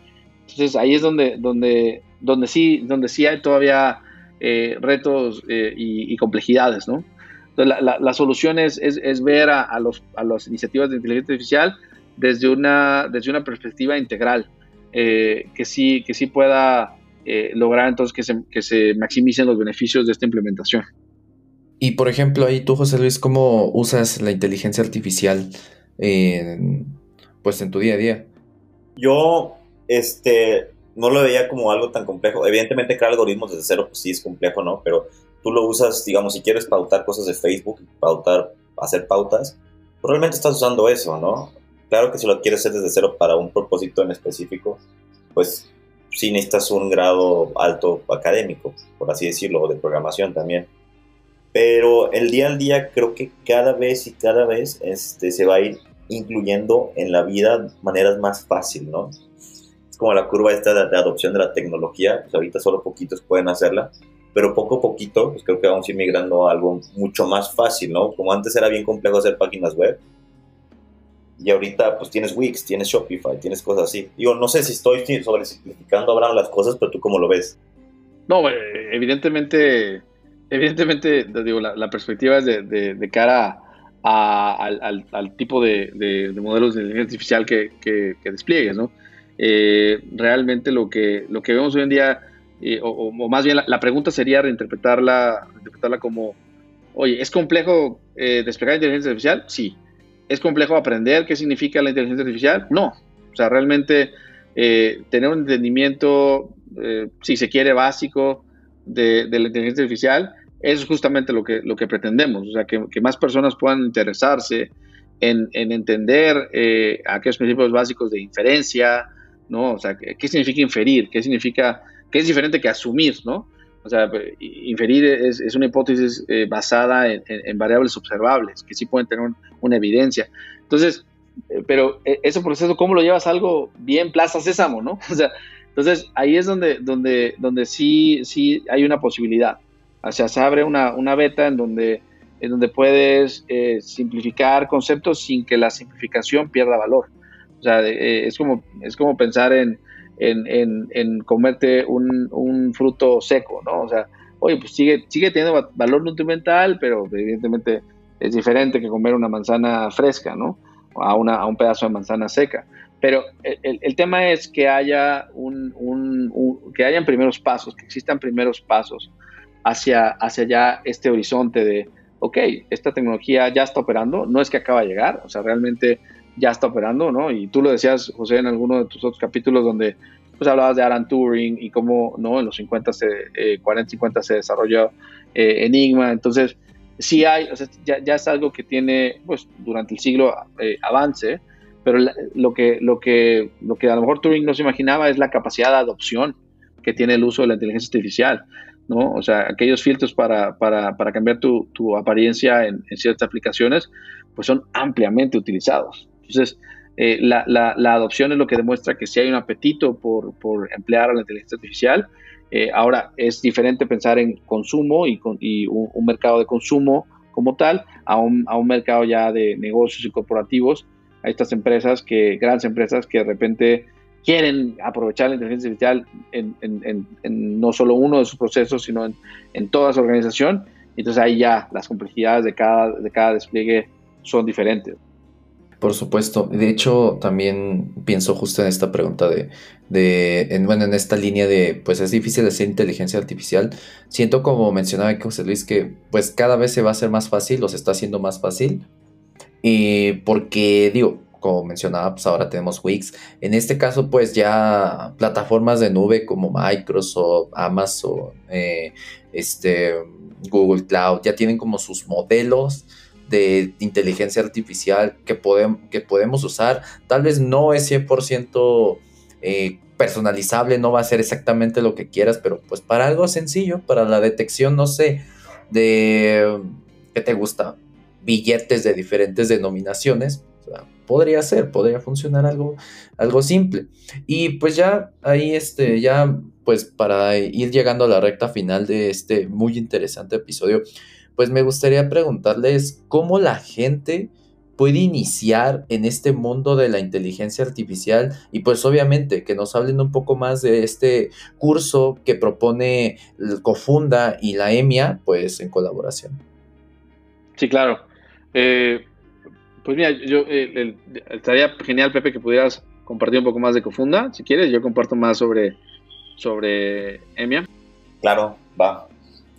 Entonces ahí es donde, donde, donde sí, donde sí hay todavía eh, retos y, complejidades, ¿no? Entonces, la, solución es, ver a, los, a las iniciativas de inteligencia artificial desde una, desde una perspectiva integral. Eh, que, sí, que sí pueda eh, lograr entonces que se, que se maximicen los beneficios de esta implementación. Y por ejemplo, ahí tú, José Luis, ¿cómo usas la inteligencia artificial en, pues en tu día a día? Yo, este, no lo veía como algo tan complejo. Evidentemente, crear algoritmos desde cero, pues sí es complejo, ¿no? Pero tú lo usas, digamos, si quieres pautar cosas de Facebook, pautar, hacer pautas, pues realmente estás usando eso, ¿no? Claro que si lo quieres hacer desde cero para un propósito en específico, pues sí necesitas un grado alto académico, por así decirlo, de programación también. Pero el día al día creo que cada vez y cada vez este, se va a ir incluyendo en la vida maneras más fácil, ¿no? Como la curva esta de, adopción de la tecnología, pues ahorita solo poquitos pueden hacerla, pero poco a poquito, pues creo que vamos a ir migrando a algo mucho más fácil, ¿no? Como antes era bien complejo hacer páginas web, y ahorita pues tienes Wix, tienes Shopify, tienes cosas así. Yo no sé si estoy sobresimplificando Abraham las cosas, pero tú cómo lo ves. No, eh, evidentemente, evidentemente, digo, la, perspectiva es de, cara al, tipo de, modelos de inteligencia artificial que, que, despliegues, ¿no? Eh, realmente lo que, lo que vemos hoy en día, eh, o, más bien la, pregunta sería reinterpretarla, reinterpretarla como, oye, ¿es complejo desplegar inteligencia artificial? Sí. ¿Es complejo aprender qué significa la inteligencia artificial? No. O sea, realmente tener un entendimiento eh, si se quiere, básico de, la inteligencia artificial, es justamente lo que, lo que pretendemos, o sea, que, más personas puedan interesarse en, entender eh, aquellos principios básicos de inferencia, ¿no? O sea, ¿qué, significa inferir? ¿Qué significa, qué es diferente que asumir, ¿no? O sea, inferir es, es una hipótesis eh, basada en, variables observables, que sí pueden tener una evidencia. Entonces, eh, pero ese proceso, ¿cómo lo llevas algo bien Plaza Sésamo, no? O sea, entonces, ahí es donde, donde, donde sí, sí hay una posibilidad. O sea, se abre una, una beta en donde, en donde puedes eh, simplificar conceptos sin que la simplificación pierda valor. O sea, eh, es, como, es como pensar en, en, en, comerte un, un, fruto seco, ¿no? O sea, oye, pues sigue, sigue teniendo valor nutrimental, pero evidentemente es diferente que comer una manzana fresca, ¿no? A, una, a un pedazo de manzana seca. Pero el, tema es que haya un, que hayan primeros pasos, que existan primeros pasos hacia, hacia ya este horizonte de, ok, esta tecnología ya está operando, no es que acaba de llegar, o sea, realmente ya está operando, ¿no? Y tú lo decías, José, en alguno de tus otros capítulos donde pues hablabas de Alan Turing y cómo, ¿no? En los 50, se, 40, 50 se desarrolló eh, Enigma, entonces sí hay, o sea, ya, es algo que tiene, pues, durante el siglo eh, avance, pero lo que, lo, que, lo que a lo mejor Turing no se imaginaba es la capacidad de adopción que tiene el uso de la inteligencia artificial, ¿no? O sea, aquellos filtros para, para, para cambiar tu, tu apariencia en, en, ciertas aplicaciones, pues son ampliamente utilizados. Entonces, eh, la, adopción es lo que demuestra que si hay un apetito por, emplear a la inteligencia artificial. Eh, ahora, es diferente pensar en consumo y, con, y un, mercado de consumo como tal a un, mercado ya de negocios y corporativos a estas empresas, que grandes empresas que de repente quieren aprovechar la inteligencia artificial en, no solo uno de sus procesos, sino en, toda su organización. Entonces ahí ya las complejidades de cada despliegue son diferentes. Por supuesto. De hecho, también pienso justo en esta pregunta de, en, bueno, en esta línea de, pues es difícil hacer inteligencia artificial. Siento como mencionaba José Luis que pues cada vez se va a hacer más fácil, o se está haciendo más fácil, eh, porque, digo, como mencionaba, pues ahora tenemos Wix. En este caso, pues ya plataformas de nube como Microsoft, Amazon, eh, este, Google Cloud, ya tienen como sus modelos de inteligencia artificial que, que podemos usar. Tal vez no es 100% eh, personalizable, no va a ser exactamente lo que quieras, pero pues para algo sencillo, para la detección, no sé, de... ¿Qué te gusta? billetes de diferentes denominaciones. podría ser, podría funcionar algo, algo simple. Y pues ya ahí, este, ya pues para ir llegando a la recta final de este muy interesante episodio, pues me gustaría preguntarles cómo la gente puede iniciar en este mundo de la inteligencia artificial y pues obviamente que nos hablen un poco más de este curso que propone el Cofunda y la EMIA pues en colaboración. Sí, claro. Eh, pues mira, yo eh, estaría genial, Pepe, que pudieras compartir un poco más de Cofunda, si quieres. Yo comparto más sobre, sobre EMIA. Claro, va.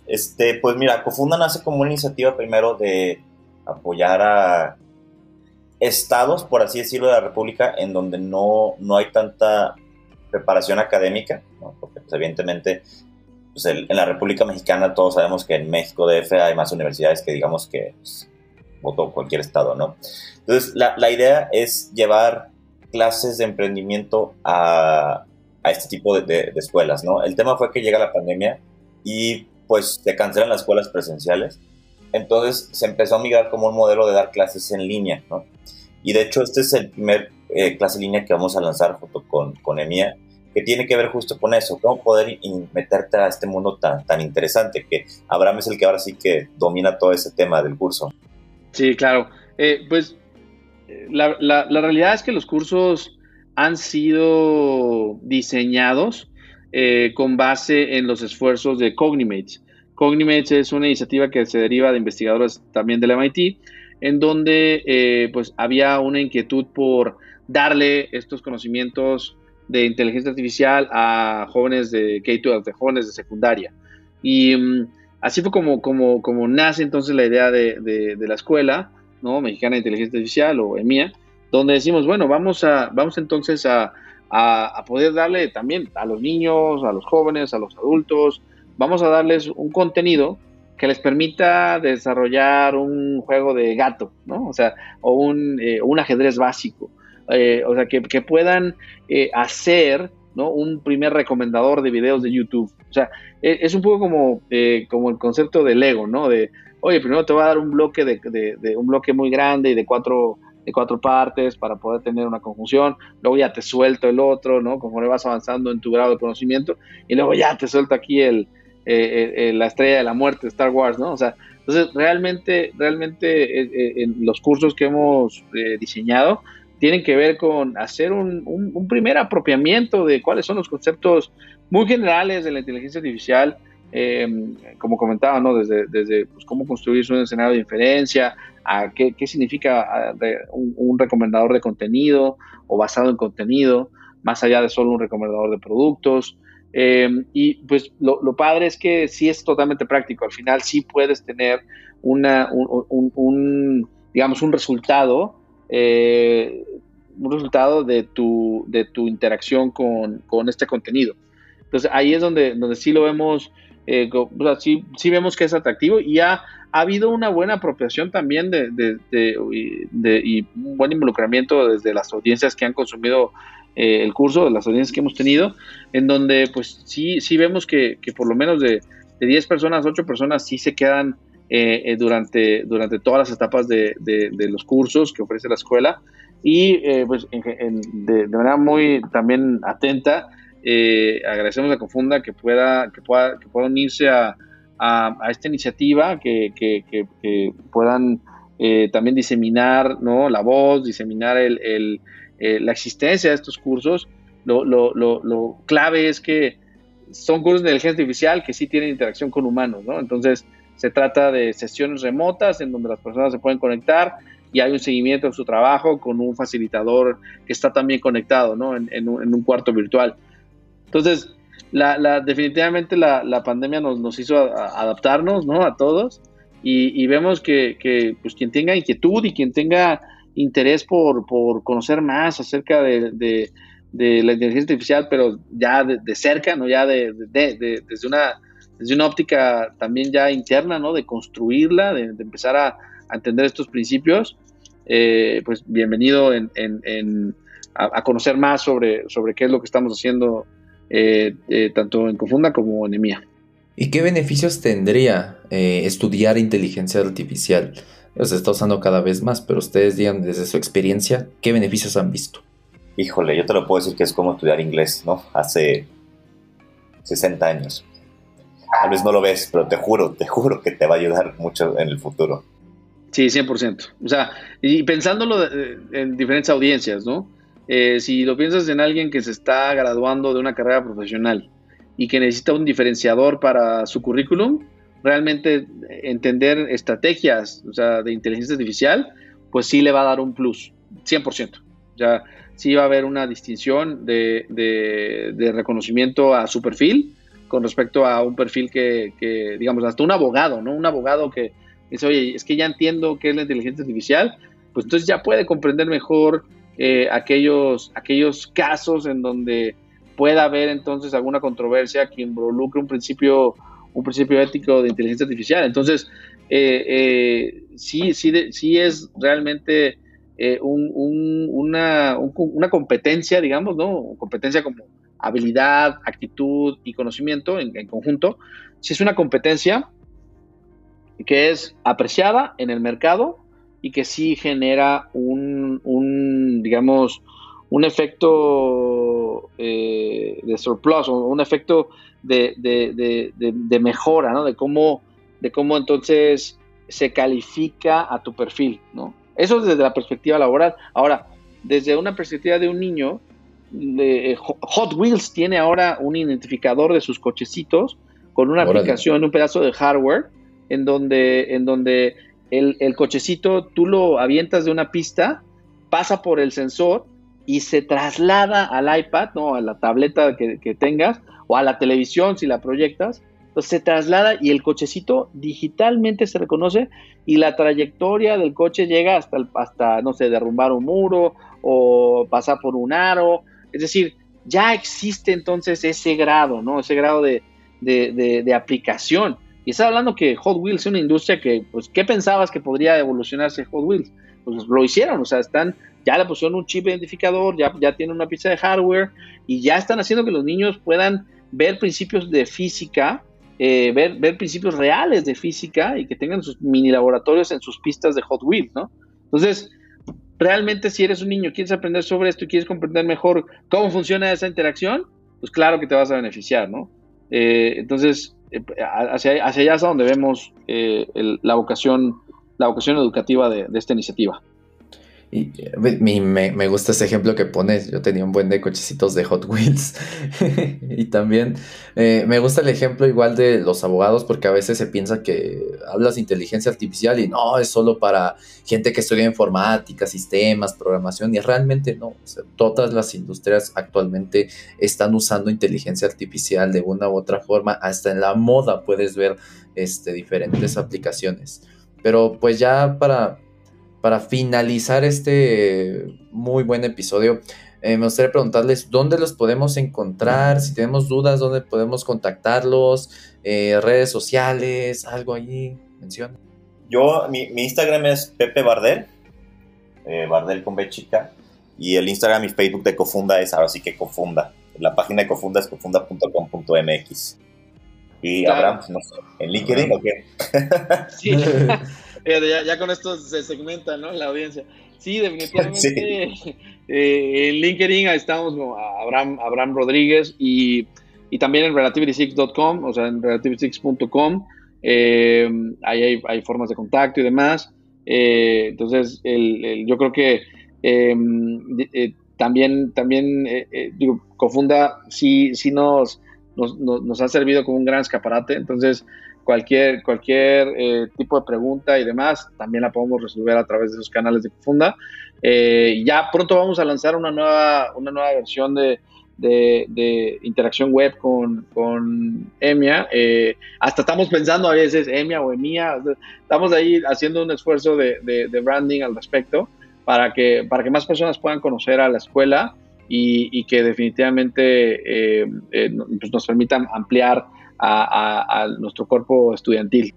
Este, pues mira, Cofunda nace como una iniciativa primero de apoyar a estados, por así decirlo, de la República en donde no, no hay tanta preparación académica, porque pues, evidentemente pues, en la República Mexicana todos sabemos que en México DF hay más universidades que digamos que pues, votó cualquier estado, ¿no? Entonces, la, la idea es llevar clases de emprendimiento a, a este tipo de, de, escuelas, ¿no? El tema fue que llega la pandemia y pues se cancelan las escuelas presenciales, entonces se empezó a migrar como un modelo de dar clases en línea, ¿no? Y de hecho este es el primer eh, clase en línea que vamos a lanzar junto con, con EMIA, que tiene que ver justo con eso, cómo poder meterte a este mundo tan, tan interesante, que Abraham es el que ahora sí que domina todo ese tema del curso. Sí, claro. Eh, pues la, la, realidad es que los cursos han sido diseñados eh, con base en los esfuerzos de Cognimates. Cognimates es una iniciativa que se deriva de investigadores también del MIT, en donde eh, pues había una inquietud por darle estos conocimientos de inteligencia artificial a jóvenes de K-12, de jóvenes de secundaria. Y mm, así fue como, como, como nace entonces la idea de, de, la escuela ¿no? mexicana de inteligencia artificial o EMIA, donde decimos, bueno, vamos, a, vamos entonces a, a, poder darle también a los niños, a los jóvenes, a los adultos, vamos a darles un contenido que les permita desarrollar un juego de gato, ¿no? O sea, o un, eh, ajedrez básico. Eh, o sea, que, puedan eh, hacer ¿no? un primer recomendador de videos de YouTube. O sea, e, es, un poco como, como el concepto del Lego, ¿no? De, oye, primero te voy a dar un bloque de, de un bloque muy grande y de cuatro de cuatro partes para poder tener una conjunción, luego ya te suelto el otro, ¿no? Conforme vas avanzando en tu grado de conocimiento, y luego ya te suelto aquí el, eh, eh, eh, la estrella de la muerte, Star Wars, ¿no? O sea, entonces realmente, realmente en los cursos que hemos diseñado tienen que ver con hacer un, un, primer apropiamiento de cuáles son los conceptos muy generales de la inteligencia artificial, como comentaba, ¿no? Desde, desde pues, cómo construir un escenario de inferencia, a qué, significa un, recomendador de contenido o basado en contenido, más allá de solo un recomendador de productos. Em, y pues lo, padre es que sí es totalmente práctico. Al final sí puedes tener una, un, digamos, un resultado, eh, un resultado de tu, de tu interacción con, este contenido. Entonces ahí es donde, donde sí lo vemos, eh, sí, sí, vemos que es atractivo y ya ha habido una buena apropiación también de, de, y un buen involucramiento desde las audiencias que han consumido eh, el curso, de las audiencias que hemos tenido, en donde pues sí, sí vemos que, por lo menos de, 10 personas, 8 personas sí se quedan eh, durante, durante todas las etapas de, los cursos que ofrece la escuela. Y pues de, manera muy también atenta agradecemos a Confunda que pueda, que pueda, que pueda unirse a, a, esta iniciativa, que, puedan eh, también diseminar ¿no? la voz, diseminar el, eh, la existencia de estos cursos. Lo, lo, clave es que son cursos de inteligencia artificial que sí tienen interacción con humanos, ¿no? Entonces, se trata de sesiones remotas en donde las personas se pueden conectar y hay un seguimiento de su trabajo con un facilitador que está también conectado, ¿no? En, en un cuarto virtual. Entonces, la, definitivamente la, pandemia nos, hizo adaptarnos, ¿no? A todos. Y, vemos que, pues, quien tenga inquietud y quien tenga interés por, conocer más acerca de, la inteligencia artificial, pero ya de, cerca, ¿no? Ya de, desde, una, desde una óptica también ya interna, ¿no? De construirla, de, empezar a, entender estos principios, eh, pues bienvenido a, conocer más sobre, sobre qué es lo que estamos haciendo eh, eh, tanto en Confunda como en EMIA. ¿Y qué beneficios tendría eh, estudiar inteligencia artificial? Se está usando cada vez más, pero ustedes digan desde su experiencia, ¿qué beneficios han visto? Híjole, yo te lo puedo decir que es como estudiar inglés, ¿no? Hace 60 años. Tal vez no lo ves, pero te juro, te juro que te va a ayudar mucho en el futuro. Sí, 100%. O sea, y pensándolo en diferentes audiencias, ¿no? Eh, si lo piensas en alguien que se está graduando de una carrera profesional y que necesita un diferenciador para su currículum, realmente entender estrategias o sea, de inteligencia artificial, pues sí le va a dar un plus, 100%. O sea, sí va a haber una distinción de, de, reconocimiento a su perfil con respecto a un perfil que, que, digamos, hasta un abogado, ¿no? Un abogado que dice, oye, es que ya entiendo qué es la inteligencia artificial, pues entonces ya puede comprender mejor eh, aquellos, aquellos casos en donde pueda haber entonces alguna controversia que involucre un principio, un principio ético de inteligencia artificial. Entonces, eh, eh, sí, sí, sí es realmente una, una, competencia, digamos, ¿no? Competencia como habilidad, actitud y conocimiento en, en conjunto. Sí es una competencia que es apreciada en el mercado y que sí genera un, digamos, un efecto eh, de surplus o un efecto de, mejora, ¿no? De cómo, de cómo entonces se califica a tu perfil, ¿no? Eso es desde la perspectiva laboral. Ahora, desde una perspectiva de un niño, eh, Hot Wheels tiene ahora un identificador de sus cochecitos con una aplicación, un pedazo de hardware, en donde, en donde el, cochecito tú lo avientas de una pista, pasa por el sensor y se traslada al iPad, ¿no? a la tableta que, tengas, o a la televisión si la proyectas, entonces se traslada y el cochecito digitalmente se reconoce y la trayectoria del coche llega hasta, hasta no sé, derrumbar un muro o pasar por un aro. Es decir, ya existe entonces ese grado, ¿no? Ese grado de, aplicación. Y está hablando que Hot Wheels es una industria que, pues, ¿qué pensabas que podría evolucionarse Hot Wheels? Pues lo hicieron, o sea, están, ya le pusieron un chip identificador, ya, ya tienen una pista de hardware y ya están haciendo que los niños puedan ver principios de física eh, ver, ver principios reales de física y que tengan sus mini laboratorios en sus pistas de Hot Wheels, ¿no? Entonces, realmente si eres un niño, quieres aprender sobre esto y quieres comprender mejor cómo funciona esa interacción, pues claro que te vas a beneficiar, ¿no? Eh, entonces, eh, hacia, hacia, allá es donde vemos la, vocación, la vocación educativa de esta iniciativa. Y me, gusta ese ejemplo que pones. Yo tenía un buen de cochecitos de Hot Wheels. y también eh, me gusta el ejemplo igual de los abogados, porque a veces se piensa que hablas de inteligencia artificial y no, es solo para gente que estudia informática, sistemas, programación. Y realmente no. todas las industrias actualmente están usando inteligencia artificial de una u otra forma. Hasta en la moda puedes ver este, diferentes aplicaciones. Pero pues ya para para finalizar este muy buen episodio, eh, me gustaría preguntarles dónde los podemos encontrar, si tenemos dudas, dónde podemos contactarlos, eh, redes sociales, algo allí, menciona. Yo, mi, Instagram es Pepe Bardel, eh, Bardel con B chica, y el Instagram y Facebook de Cofunda es ahora sí que Cofunda. La página de Cofunda es cofunda.com.mx. Y Abraham, no sé, ¿en LinkedIn o qué? Sí. ya, con esto se segmenta, ¿no? La audiencia. Sí, definitivamente. Eh, en LinkedIn estamos como Abraham, Abraham Rodríguez y, también en relativity6.com, o sea, en relativity6.com. Eh, ahí hay, formas de contacto y demás. Eh, entonces, yo creo que también, también digo, Cofunda sí, sí nos, nos, nos, ha servido como un gran escaparate. Entonces, cualquier, cualquier eh, tipo de pregunta y demás, también la podemos resolver a través de esos canales de Confunda. Eh, ya pronto vamos a lanzar una nueva, una nueva versión de, interacción web con, con EMIA. Eh, hasta estamos pensando a veces EMIA o EMIA. Estamos ahí haciendo un esfuerzo de, de, branding al respecto para que, para que más personas puedan conocer a la escuela y, y que definitivamente pues nos permitan ampliar a, nuestro cuerpo estudiantil.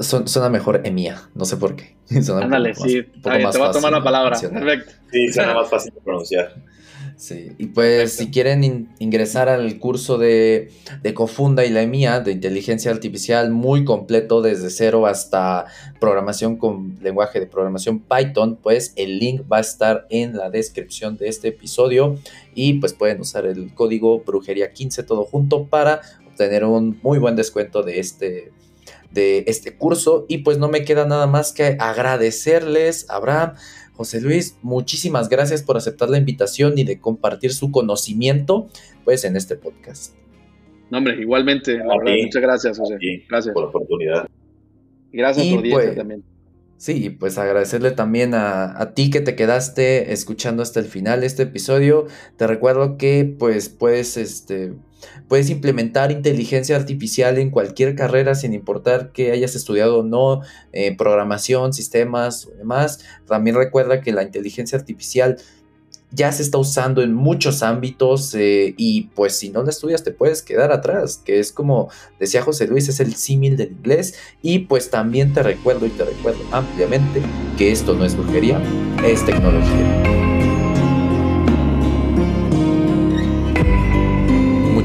suena mejor EMIA, no sé por qué. Ándale, sí, te voy a tomar la palabra. Perfecto. Sí, suena más fácil de pronunciar. Sí, y pues si quieren ingresar al curso de, de, Cofunda y la EMIA de inteligencia artificial muy completo desde cero hasta programación con lenguaje de programación Python, pues el link va a estar en la descripción de este episodio y pues pueden usar el código brujería 15 todo junto para tener un muy buen descuento de este, de este curso. Y pues no me queda nada más que agradecerles, Abraham, José Luis, muchísimas gracias por aceptar la invitación y de compartir su conocimiento pues en este podcast. No, hombre, igualmente, muchas gracias, José. Gracias por la oportunidad. Gracias por pues, también. Sí, pues agradecerle también a, a, ti que te quedaste escuchando hasta el final de este episodio. Te recuerdo que pues puedes este, Puedes implementar inteligencia artificial en cualquier carrera sin importar que hayas estudiado o no, eh, programación, sistemas o demás. También recuerda que la inteligencia artificial ya se está usando en muchos ámbitos eh, y pues si no la estudias te puedes quedar atrás, que es como decía José Luis, es el símil del inglés y pues también te recuerdo y te recuerdo ampliamente que esto no es brujería, es tecnología.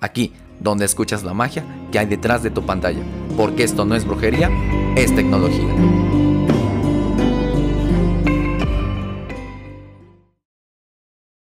Aquí, donde escuchas la magia que hay detrás de tu pantalla. Porque esto no es brujería, es tecnología.